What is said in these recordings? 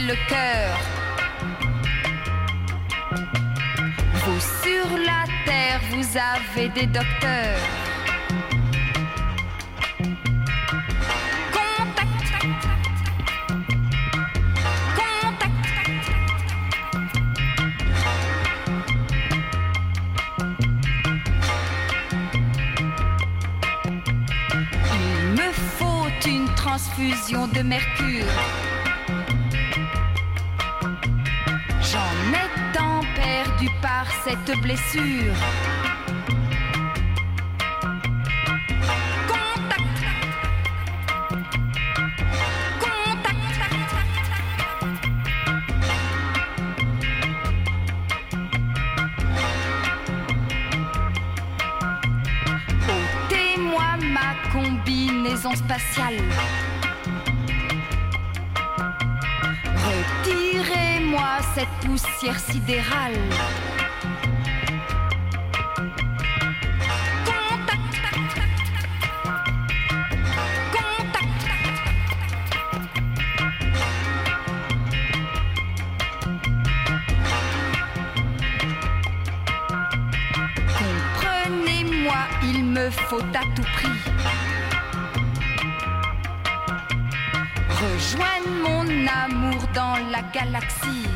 le cœur. Spatiale. Retirez-moi cette poussière sidérale. Il me faut à tout prix la galaxie.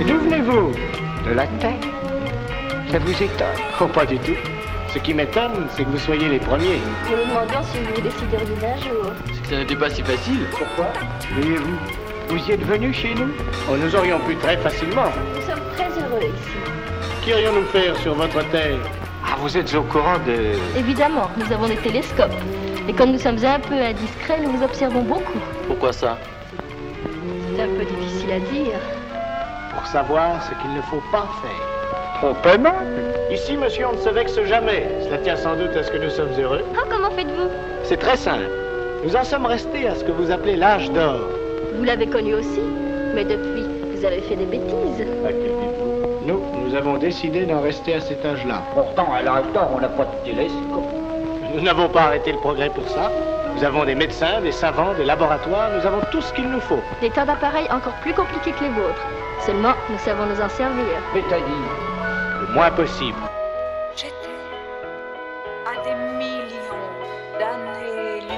Et D'où venez-vous? De la Terre Ça vous étonne Oh, pas du tout. Ce qui m'étonne, c'est que vous soyez les premiers. Nous nous demandions si vous vous décideriez d'un jour. C'est que ça n'était pas si facile. Pourquoi? Voyez-vous Vous y êtes venu chez nous? Oh, nous aurions pu très facilement. Nous sommes très heureux ici. Qu'irions-nous faire sur votre Terre? Ah, vous êtes au courant de... Évidemment, nous avons des télescopes. Et comme nous sommes un peu indiscrets, nous vous observons beaucoup. Pourquoi ça? C'est un peu difficile à dire. Pour savoir ce qu'il ne faut pas faire. Trompement Ici, monsieur, on ne se vexe jamais. Cela tient sans doute à ce que nous sommes heureux. Oh, comment faites-vous? C'est très simple. Nous en sommes restés à ce que vous appelez l'âge d'or. Vous l'avez connu aussi. Mais depuis, vous avez fait des bêtises. À quel dites-vous? Nous, nous avons décidé d'en rester à cet âge-là. Pourtant, à l'âge d'or, on n'a pas de télescope. Nous n'avons pas arrêté le progrès pour ça. Nous avons des médecins, des savants, des laboratoires, nous avons tout ce qu'il nous faut. Des tas d'appareils encore plus compliqués que les vôtres. Seulement, nous savons nous en servir. C'est-à-dire, Le moins possible. J'étais à des millions d'années-lumière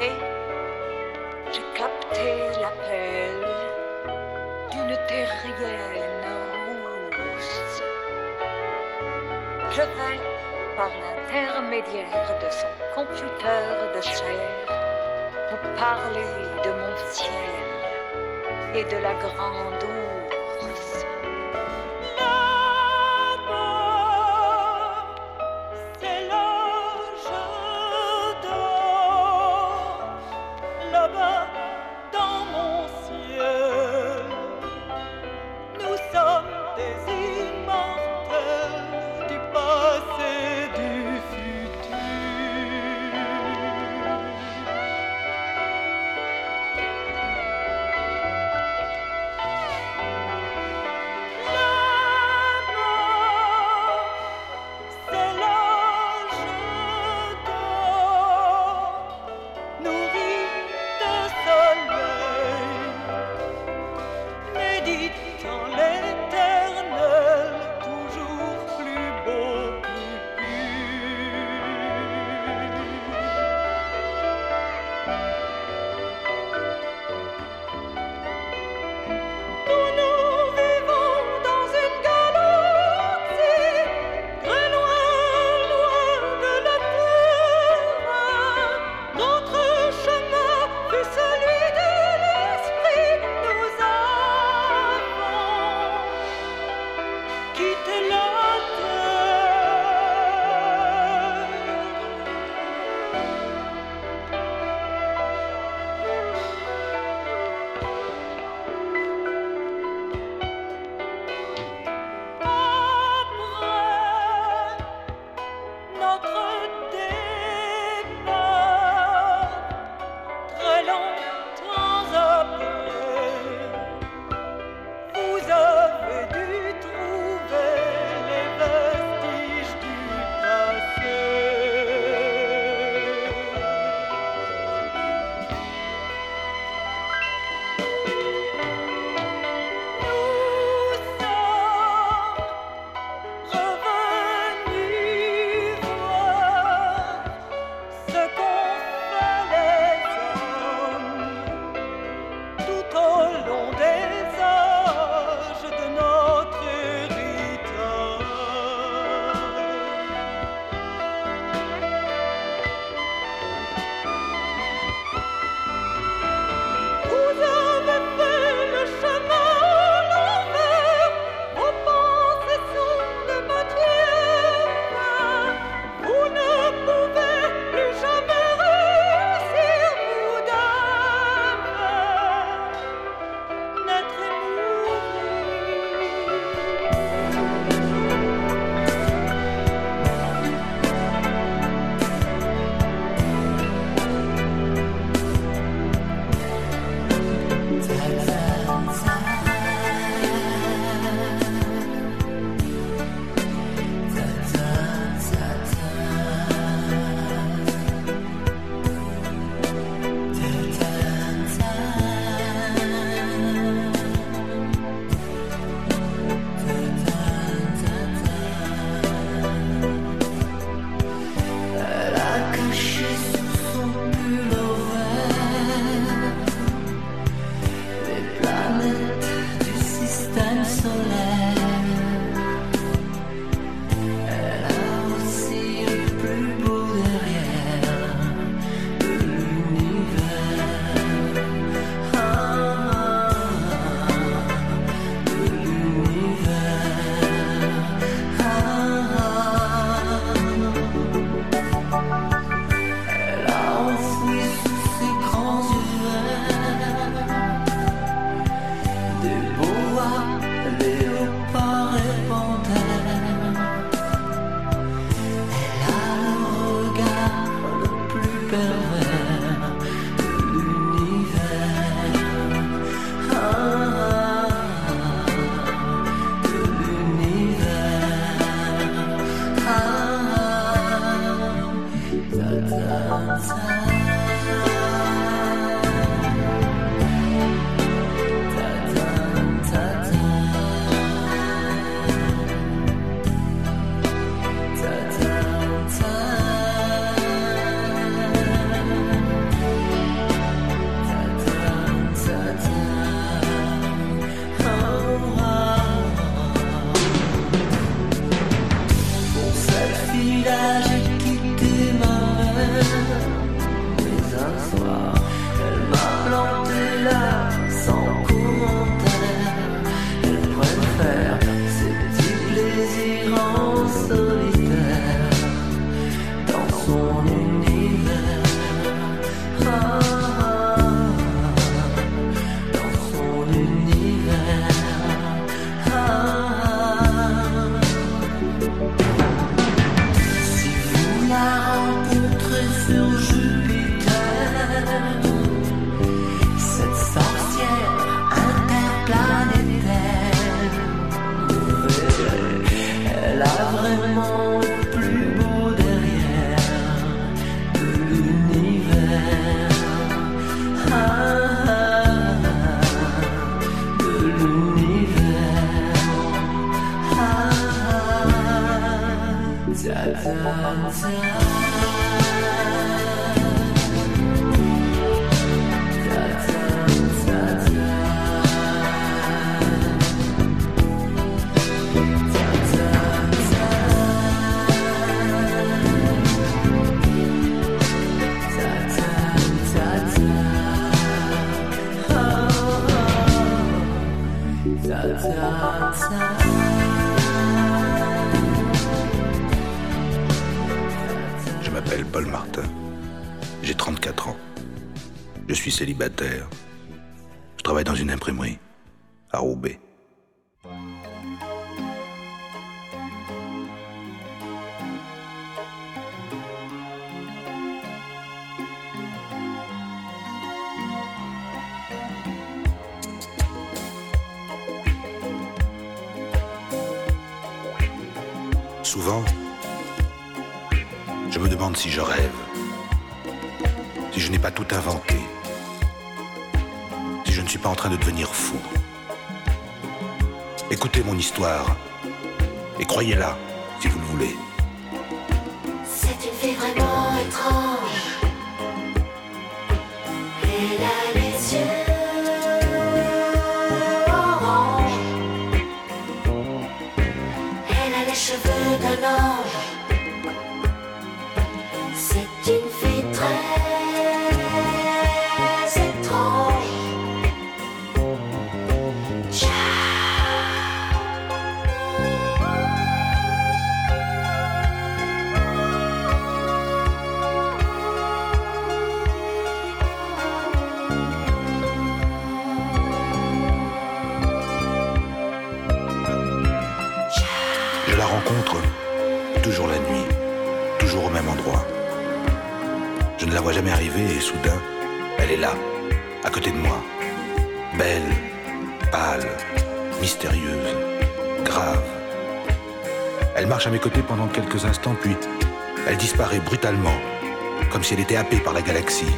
et j'ai capté l'appel d'une terrienne rousse. Je vais, par l'intermédiaire de son computer de chair, vous parler de mon ciel et de la grande et croyez-la si vous le voulez. Jamais et soudain, elle est là, à côté de moi. Belle, pâle, mystérieuse, grave. Elle marche à mes côtés pendant quelques instants, puis elle disparaît brutalement, comme si elle était happée par la galaxie.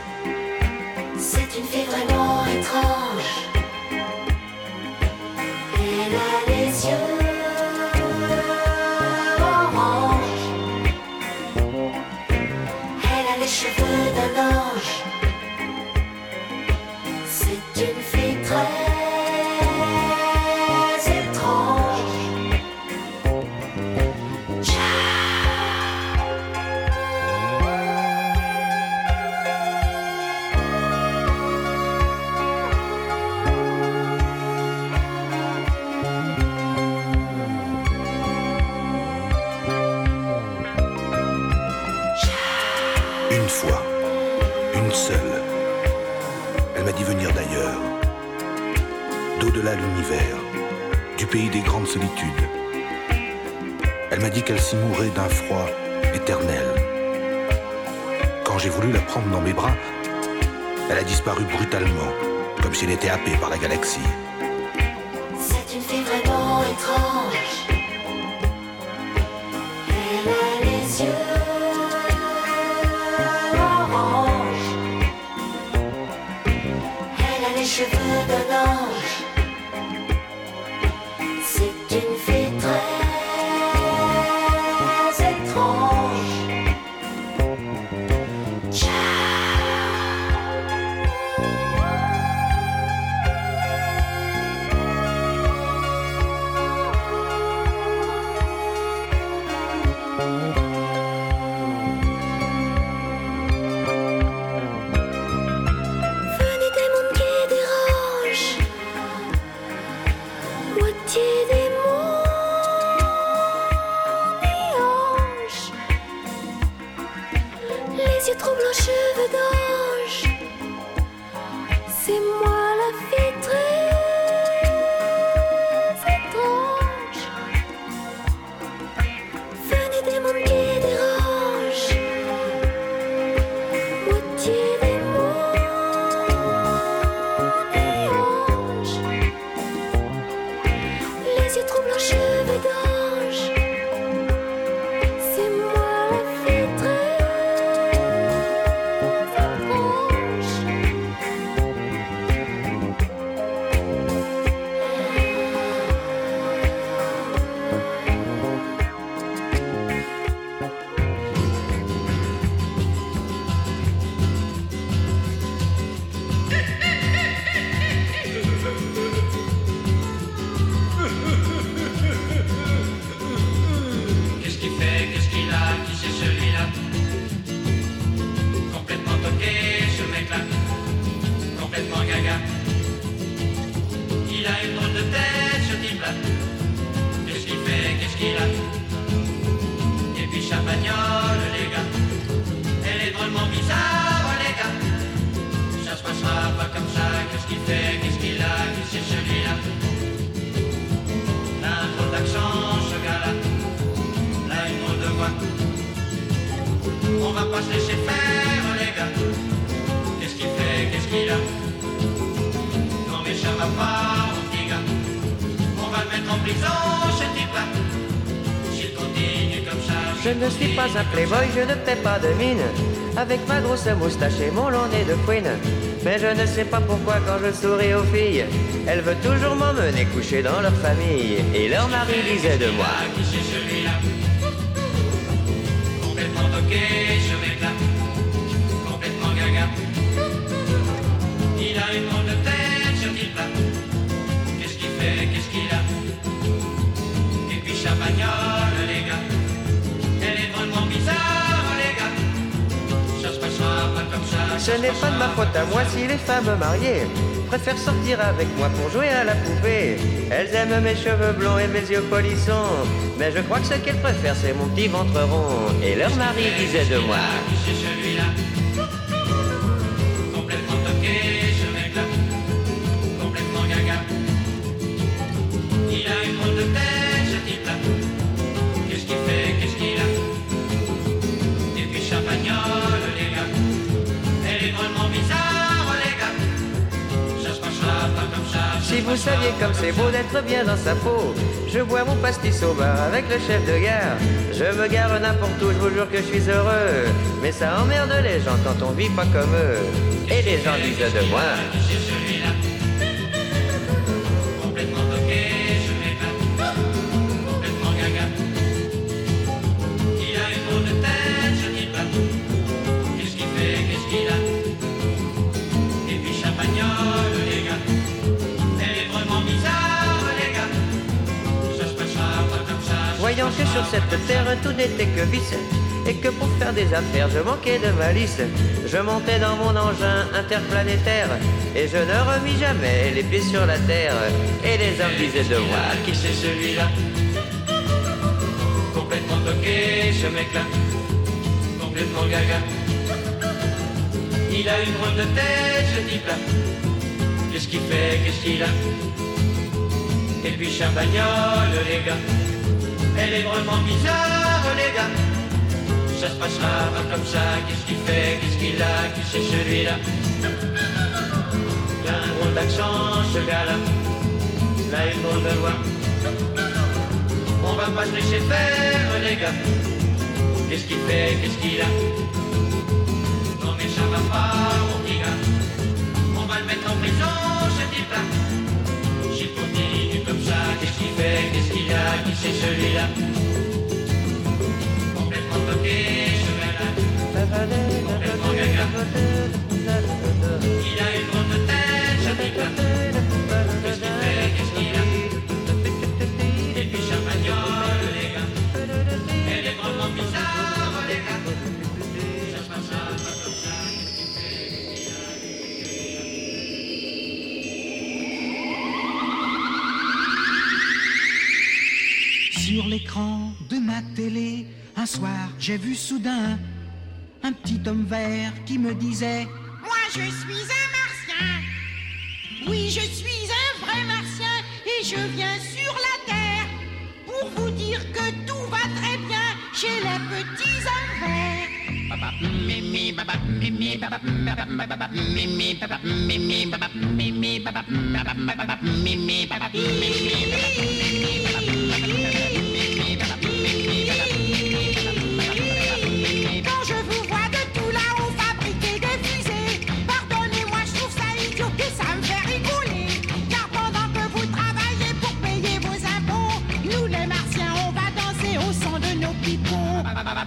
Une fois, une seule, elle m'a dit venir d'ailleurs, d'au-delà de l'univers, du pays des grandes solitudes. Elle m'a dit qu'elle s'y mourait d'un froid éternel. Quand j'ai voulu la prendre dans mes bras, elle a disparu brutalement, comme si elle était happée par la galaxie. C'est une fille vraiment étrange. Pas de mine. Avec ma grosse moustache et mon long nez de fouine. Mais je ne sais pas pourquoi quand je souris aux filles Elles veulent toujours m'emmener coucher dans leur famille. Et leur mari disait de moi Ce n'est pas de ma faute à moi si les femmes mariées préfèrent sortir avec moi pour jouer à la poupée. Elles aiment mes cheveux blonds et mes yeux polissons. Mais je crois que ce qu'elles préfèrent, c'est mon petit ventre rond. Et leur mari disait de moi. Complètement gaga. Il a une de tête, vous saviez comme c'est beau d'être bien dans sa peau, je bois mon pastis au bar avec le chef de gare. Je me gare n'importe où, je vous jure que je suis heureux. Mais ça emmerde les gens quand on vit pas comme eux. Et les gens disent de moi. Que sur cette terre tout n'était que vice et que pour faire des affaires je manquais de malice, je montais dans mon engin interplanétaire et je ne remis jamais les pieds sur la terre. Et les hommes disaient de moi Qui c'est celui-là Complètement toqué, ce mec-là. Complètement gaga. Il a une drôle de tête, ce type-là. Qu'est-ce qu'il fait, qu'est-ce qu'il a Et puis Champagnole, les gars. Elle est drôlement bizarre, les gars. Ça se passera pas comme ça. Qu'est-ce qu'il fait, qu'est-ce qu'il a? Qui c'est celui-là? Il a un drôle d'accent, ce gars-là. Là, une drôle de voix. On va pas se laisser faire, les gars. Qu'est-ce qu'il fait, qu'est-ce qu'il a? Non mais ça va pas, mon petit gars. On va le mettre en prison, ce type-là. A, qui c'est celui-là Complètement toqué, gars-là. Complètement gaga. Il a télé, un soir, j'ai vu soudain un petit homme vert qui me disait Moi je suis un martien. Oui, je suis un vrai martien et je viens sur la terre pour vous dire que tout va très bien chez les petits hommes verts. Mimi, baba, mimi,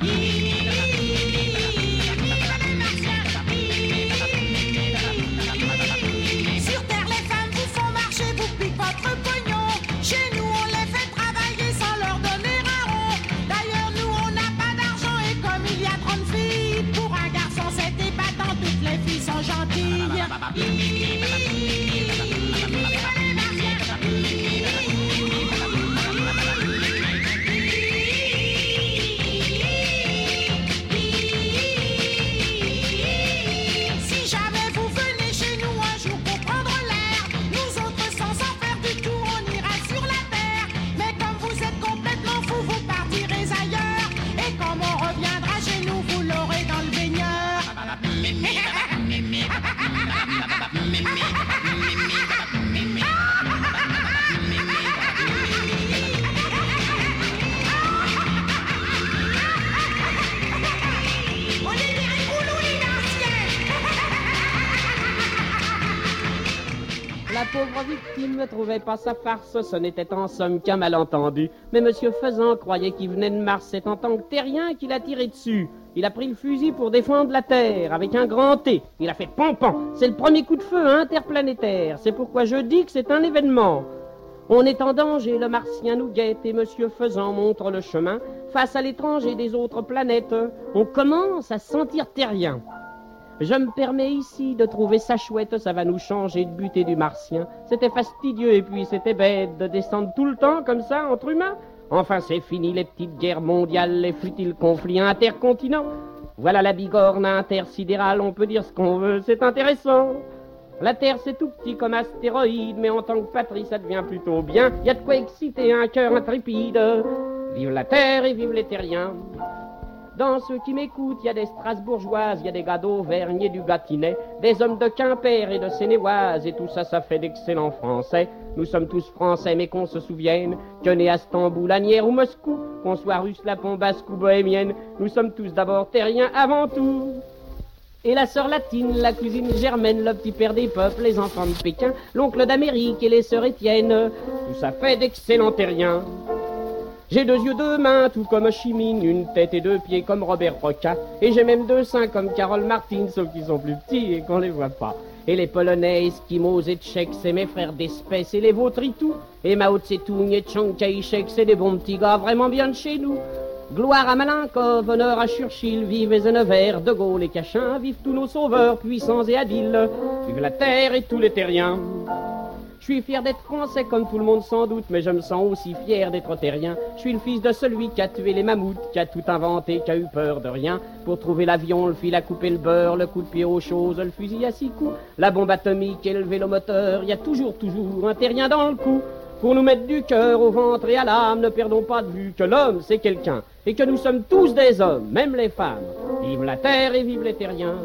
Eat. Ne trouvait pas sa farce, ce n'était en somme qu'un malentendu. Mais Monsieur Faisan croyait qu'il venait de Mars, c'est en tant que terrien qu'il a tiré dessus. Il a pris le fusil pour défendre la Terre, avec un grand T. Il a fait pompant. C'est le premier coup de feu interplanétaire. C'est pourquoi je dis que c'est un événement. On est en danger, le martien nous guette et Monsieur Faisan montre le chemin. Face à l'étranger des autres planètes, on commence à se sentir terrien. Je me permets ici de trouver ça chouette, ça va nous changer de buter du martien. C'était fastidieux et puis c'était bête de descendre tout le temps comme ça entre humains. Enfin, c'est fini les petites guerres mondiales, les futiles conflits intercontinents. Voilà la bigorne intersidérale, on peut dire ce qu'on veut, c'est intéressant. La Terre, c'est tout petit comme astéroïde, mais en tant que patrie, ça devient plutôt bien. Y a de quoi exciter un cœur intrépide. Vive la Terre et vive les terriens. Dans ceux qui m'écoutent, il y a des Strasbourgeoises, il y a des gars d'Auvergne et du Gâtinais, des hommes de Quimper et de Sénéoise, et tout ça, ça fait d'excellents Français. Nous sommes tous Français, mais qu'on se souvienne que né à Stamboul, Agnières ou Moscou, qu'on soit russe, lapon, basque ou bohémienne, nous sommes tous d'abord terriens avant tout. Et la sœur latine, la cousine germaine, le petit père des peuples, les enfants de Pékin, l'oncle d'Amérique et les sœurs Étienne, tout ça fait d'excellents terriens. J'ai deux yeux, deux mains, tout comme Chimine, une tête et deux pieds comme Robert Roca, et j'ai même deux seins comme Carole Martin, sauf qu'ils sont plus petits et qu'on les voit pas. Et les Polonais, Eskimos et Tchèques, c'est mes frères d'espèce, et les vôtres et tout. Et Mao Tse-tung et Chiang Kai-shek, c'est des bons petits gars vraiment bien de chez nous. Gloire à Malenkov, honneur à Churchill, vive Eisenhower, De Gaulle et Cachin, vive tous nos sauveurs, puissants et habiles, vive la terre et tous les terriens. Je suis fier d'être français comme tout le monde sans doute, mais je me sens aussi fier d'être terrien. Je suis le fils de celui qui a tué les mammouths, qui a tout inventé, qui a eu peur de rien. Pour trouver l'avion, le fil à couper le beurre, le coup de pied aux choses, le fusil à six coups, la bombe atomique et le vélomoteur. Il y a toujours, toujours un terrien dans le cou. Pour nous mettre du cœur au ventre et à l'âme, ne perdons pas de vue que l'homme c'est quelqu'un, et que nous sommes tous des hommes, même les femmes. Vive la terre et vive les terriens.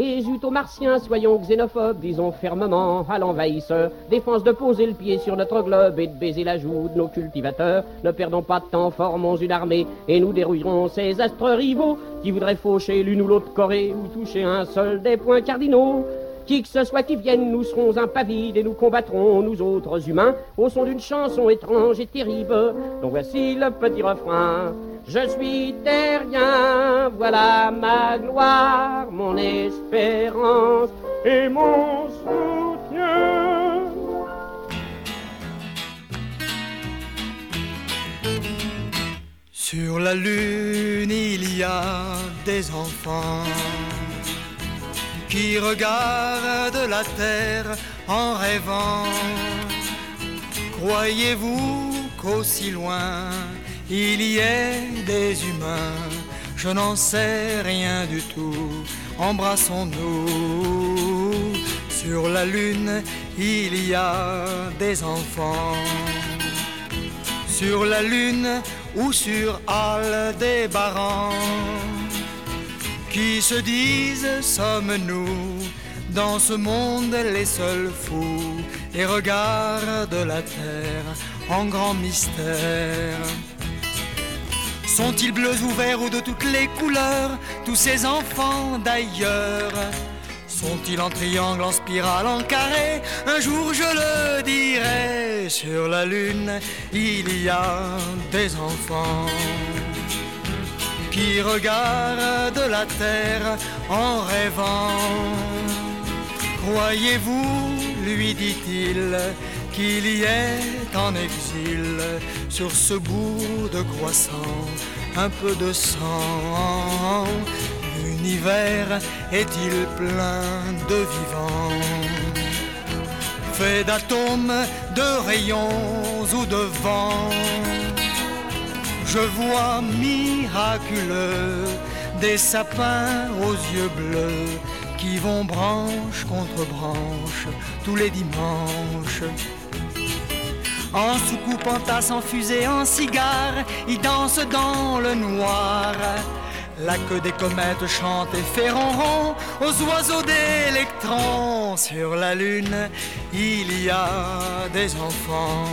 Et zut aux martiens, soyons xénophobes, disons fermement à l'envahisseur, défense de poser le pied sur notre globe et de baiser la joue de nos cultivateurs. Ne perdons pas de temps, formons une armée et nous dérouillerons ces astres rivaux qui voudraient faucher l'une ou l'autre Corée ou toucher un seul des points cardinaux. Qui que ce soit qui vienne, nous serons impavides et nous combattrons, nous autres humains, au son d'une chanson étrange et terrible. Donc voici le petit refrain. Je suis terrien, voilà ma gloire, mon espérance et mon soutien. Sur la lune, il y a des enfants qui regardent la terre en rêvant. Croyez-vous qu'aussi loin il y ait des humains? Je n'en sais rien du tout. Embrassons-nous. Sur la lune, il y a des enfants. Sur la lune ou sur Aldébaran qui se disent sommes-nous dans ce monde les seuls fous et regardent la terre en grand mystère. Sont-ils bleus ou verts ou de toutes les couleurs, tous ces enfants d'ailleurs? Sont-ils en triangle, en spirale, en carré? Un jour je le dirai, sur la lune il y a des enfants qui regarde la terre en rêvant. Croyez-vous, lui dit-il, qu'il y est en exil sur ce bout de croissant un peu de sang? L'univers est-il plein de vivants? Fait d'atomes, de rayons ou de vent? Je vois miraculeux des sapins aux yeux bleus qui vont branche contre branche tous les dimanches. En soucoupe, en tasse, en fusée, en cigare, ils dansent dans le noir. La queue des comètes chante et fait ronron aux oiseaux d'électrons. Sur la lune, il y a des enfants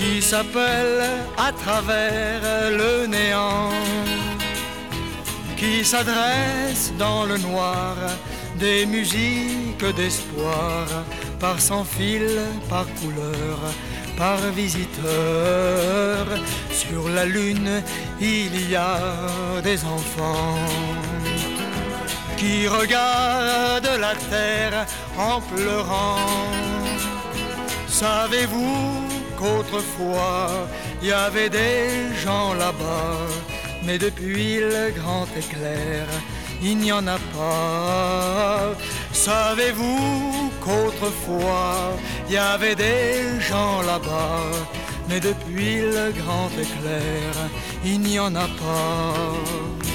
qui s'appellent à travers le néant, qui s'adressent dans le noir des musiques d'espoir par sans fil, par couleur, par visiteur. Sur la lune, il y a des enfants qui regardent la terre en pleurant. Savez-vous qu'autrefois, il y avait des gens là-bas, mais depuis le grand éclair, il n'y en a pas. Savez-vous qu'autrefois il y avait des gens là-bas, mais depuis le grand éclair, il n'y en a pas.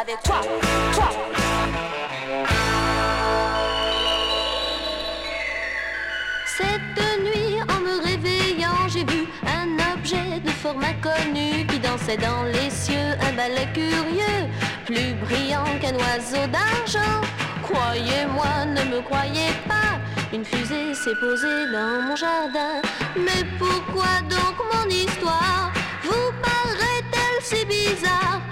Avec toi, toi. Cette nuit, en me réveillant, j'ai vu un objet de forme inconnue qui dansait dans les cieux, un ballet curieux, plus brillant qu'un oiseau d'argent. Croyez-moi, ne me croyez pas, une fusée s'est posée dans mon jardin. Mais pourquoi donc mon histoire? Vous paraît-elle si bizarre?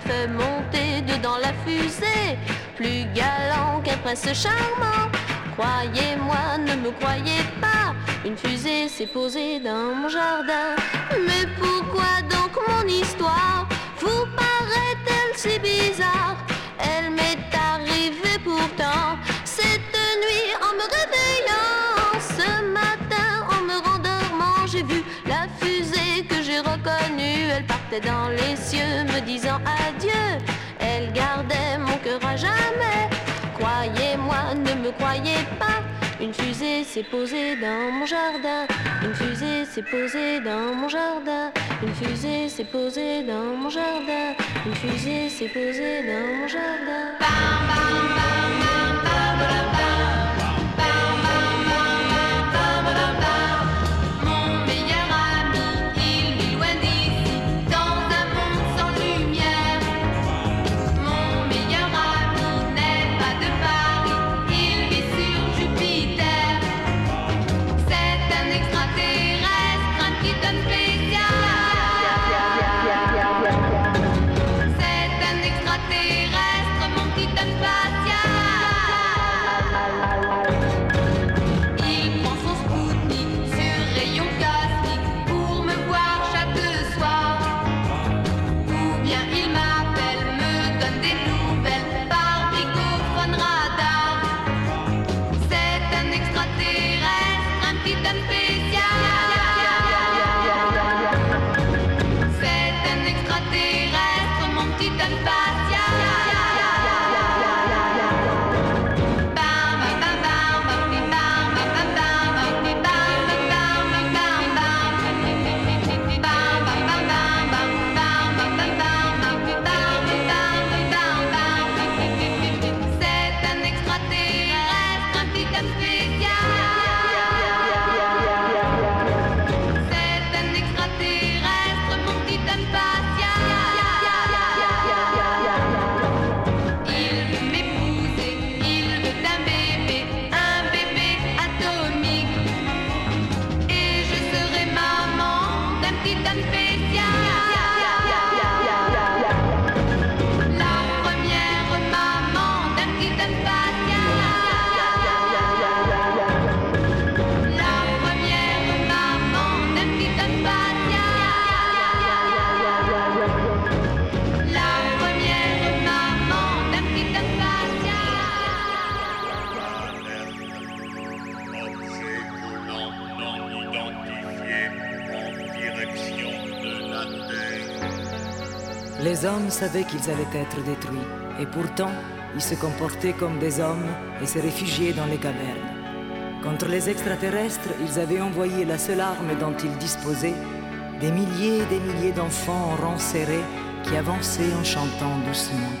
Fait monter dedans la fusée. Plus galant qu'un prince charmant. Croyez-moi, ne me croyez pas, une fusée s'est posée dans mon jardin. Mais pourquoi donc mon histoire? Vous paraît-elle si bizarre? Elle m'est arrivée pourtant cette nuit en me réveillant. Dans les cieux, me disant adieu. Elle gardait mon cœur à jamais. Croyez-moi, ne me croyez pas. Une fusée s'est posée dans mon jardin. Une fusée s'est posée dans mon jardin. Une fusée s'est posée dans mon jardin. Une fusée s'est posée dans mon jardin. Mon hommes savaient qu'ils allaient être détruits, et pourtant, ils se comportaient comme des hommes et se réfugiaient dans les cavernes. Contre les extraterrestres, ils avaient envoyé la seule arme dont ils disposaient, des milliers et des milliers d'enfants en rang serré qui avançaient en chantant doucement.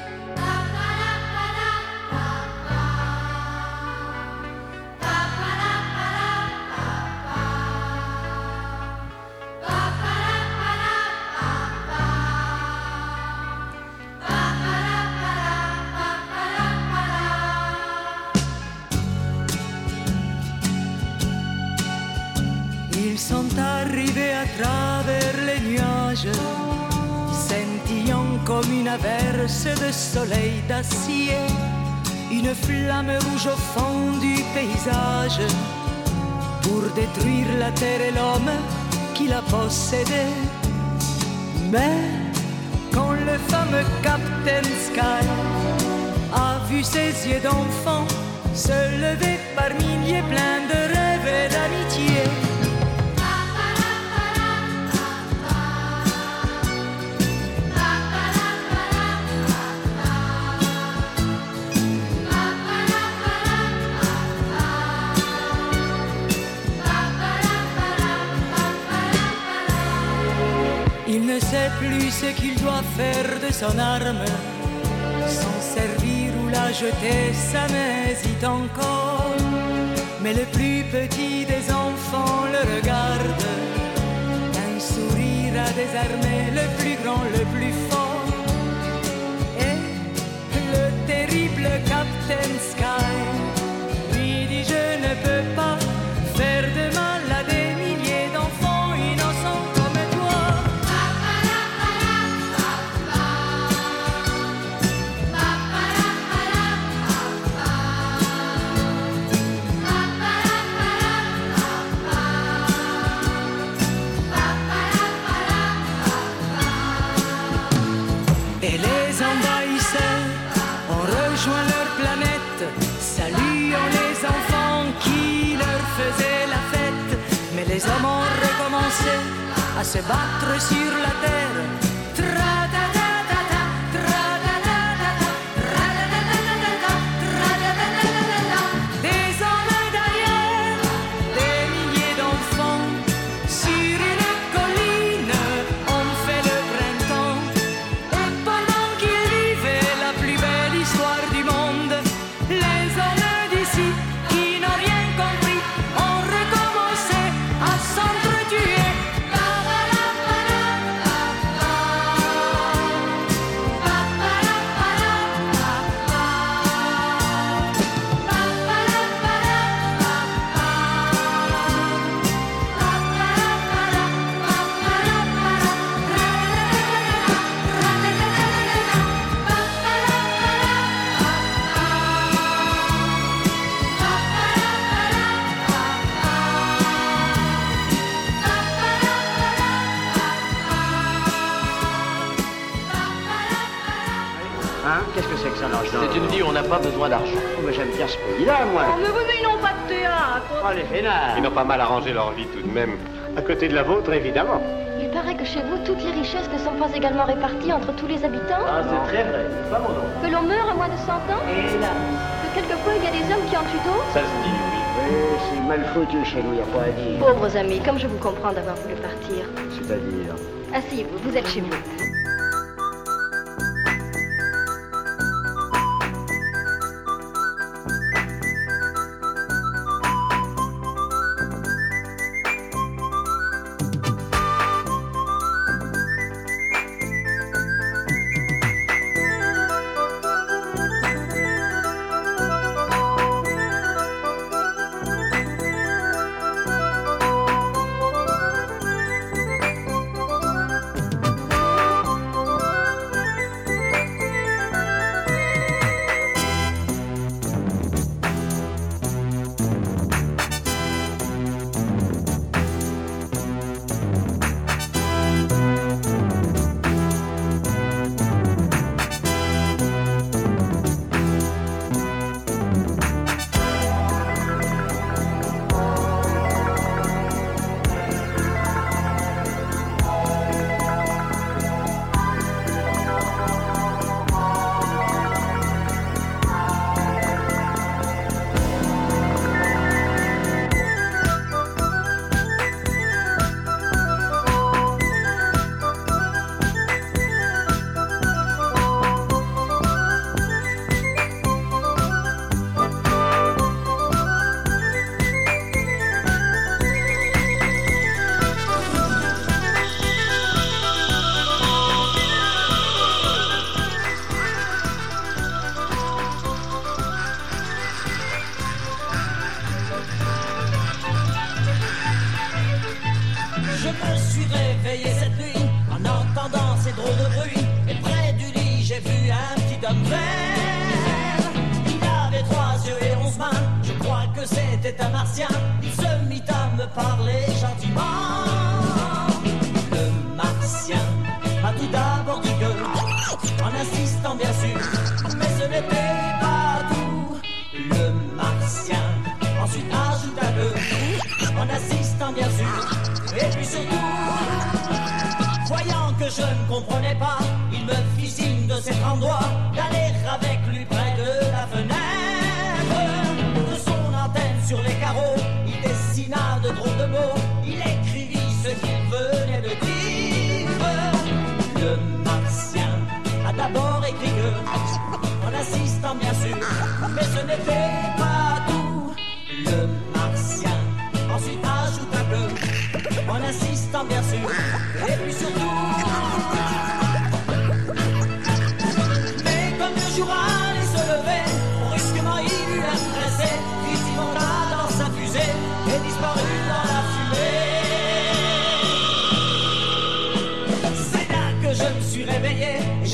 Flamme rouge au fond du paysage, pour détruire la terre et l'homme qui la possédait. Mais quand le fameux Captain Sky a vu ses yeux d'enfant se lever par milliers pleins de sait plus ce qu'il doit faire de son arme. S'en servir ou la jeter, ça m'hésite encore. Mais le plus petit des enfants le regarde. Un sourire à désarmer le plus grand, le plus fort. Et le terrible Captain Sky battre sur la terre. Une vie où on n'a pas besoin d'argent. Oh, mais j'aime bien ce pays-là, moi. Oh, mais vous, mais ils n'ont pas de théâtre. Oh, les fainéants. Ils n'ont pas mal arrangé leur vie tout de même. À côté de la vôtre, évidemment. Il paraît que chez vous, toutes les richesses ne sont pas également réparties entre tous les habitants. Ah, c'est très vrai. C'est pas mon nom. Que l'on meurt à moins de 100 ans. Et là Que quelquefois il y a des hommes qui en tuent d'autres. Ça se dit, oui. Oui, c'est mal foutu chez nous, y a pas à dire. Pauvres amis, comme je vous comprends d'avoir voulu partir. C'est-à-dire Asseyez-vous, vous êtes chez vous.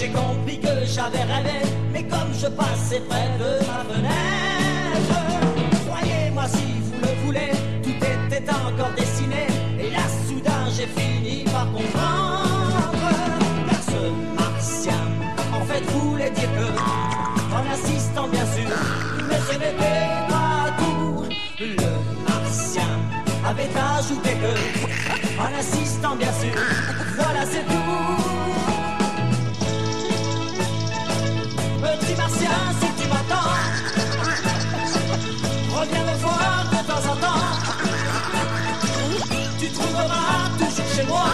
J'ai compris que j'avais rêvé, mais comme je passais près de ma fenêtre, croyez-moi si vous le voulez, tout était encore dessiné, et là soudain j'ai fini par comprendre, car ce martien, en fait voulait dire que, en insistant bien sûr, mais ce n'était pas tout, le martien avait ajouté que, en insistant bien sûr, voilà c'est tout. Reviens me voir de temps en temps. Tu trouveras toujours chez moi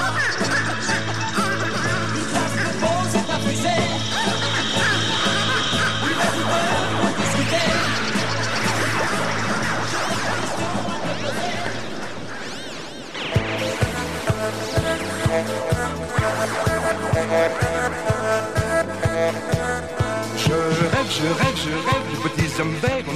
une place pour poser ta fusée. Une heure pour discuter. Je rêve, je rêve, je rêve de petits hommes verts,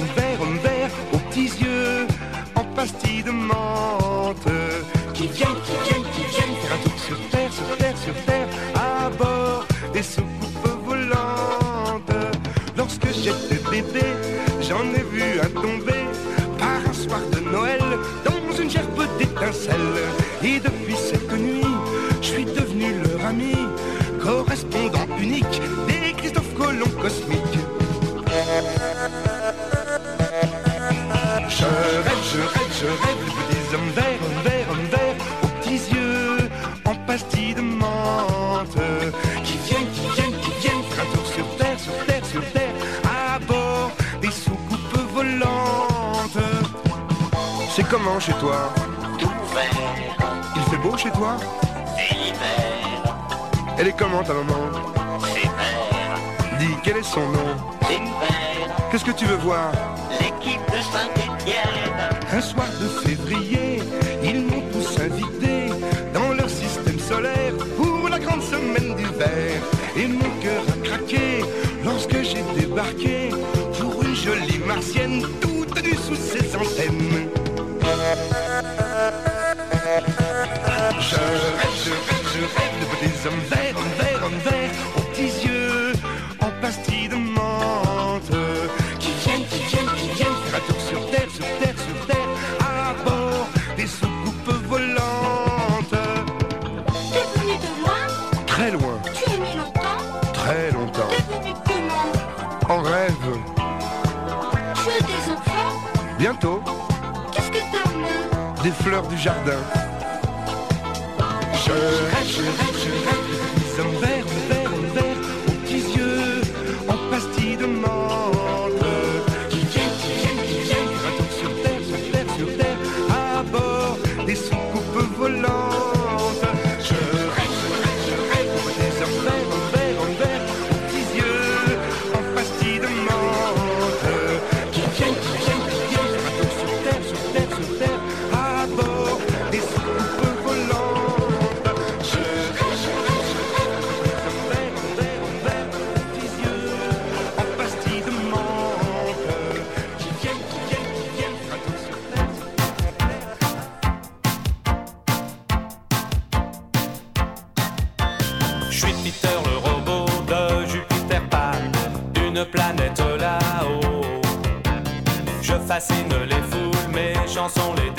qui viennent, qui viennent, qui viennent faire un tour sur terre, sur terre, sur terre, à bord des soucoupes volantes. Lorsque j'étais bébé, j'en ai vu un tomber par un soir de Noël dans une gerbe d'étincelles. Et depuis cette nuit, je suis devenu leur ami, correspondant unique des Christophe Colomb cosmiques. Je rêve, je rêve de petits hommes verts, hommes verts, hommes verts, aux petits yeux, en pastilles de menthe, qui viennent, qui viennent, qui viennent un tour sur terre, sur terre, sur terre, à bord des soucoupes volantes. C'est comment chez toi? Tout vert, Il fait beau chez toi? C'est l'hiver, Elle est comment ta maman? C'est vert, Dis, quel est son nom? C'est vert, Qu'est-ce que tu veux voir? Un soir de février, ils m'ont tous invité dans leur système solaire pour la grande semaine d'hiver. Et mon cœur a craqué lorsque j'ai débarqué pour une jolie martienne toute nue sous ses antennes. Je rêve, je rêve, je rêve de hommes du jardin. Planète là-haut. Je fascine les foules, mes chansons les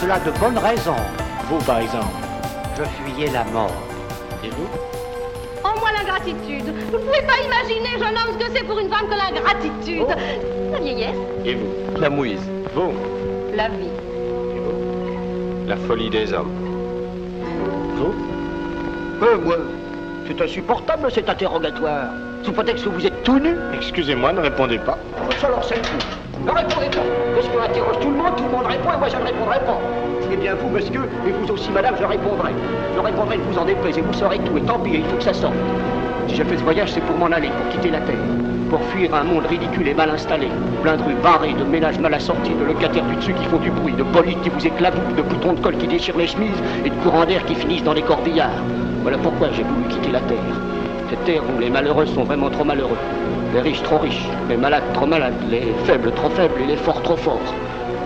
cela de bonnes raisons. Vous, par exemple. Je fuyais la mort. Et vous? Oh, moi, la gratitude. Vous ne pouvez pas imaginer, jeune homme, ce que c'est pour une femme que la gratitude. La vieillesse, Et vous? La mouise. Vous? La vie. La folie des hommes. Vous? Euh, moi, c'est insupportable cet interrogatoire. Sous prétexte que vous êtes tout nu. Excusez-moi, ne répondez pas. Ça alors c'est tout. Ne répondez pas. Parce qu'on interroge tout le monde, tout le monde répond et moi je ne répondrai pas. Eh bien vous, monsieur, et vous aussi, madame, je répondrai. Je répondrai vous en déplaise et vous saurez tout. Et tant pis, il faut que ça sorte. Si j'ai fait ce voyage, c'est pour m'en aller, pour quitter la Terre. Pour fuir un monde ridicule et mal installé. Plein de rues barrées, de ménages mal assortis, de locataires du dessus qui font du bruit, de polices qui vous éclaboussent, de boutons de colle qui déchirent les chemises et de courants d'air qui finissent dans les corbillards. Voilà pourquoi j'ai voulu quitter la Terre. Cette terre où les malheureux sont vraiment trop malheureux, les riches trop riches, les malades trop malades, les faibles trop faibles et les forts trop forts.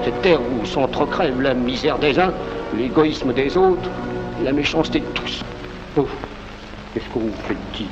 Cette terre où crève la misère des uns, l'égoïsme des autres, la méchanceté de tous. Oh, qu'est-ce que vous faites dire?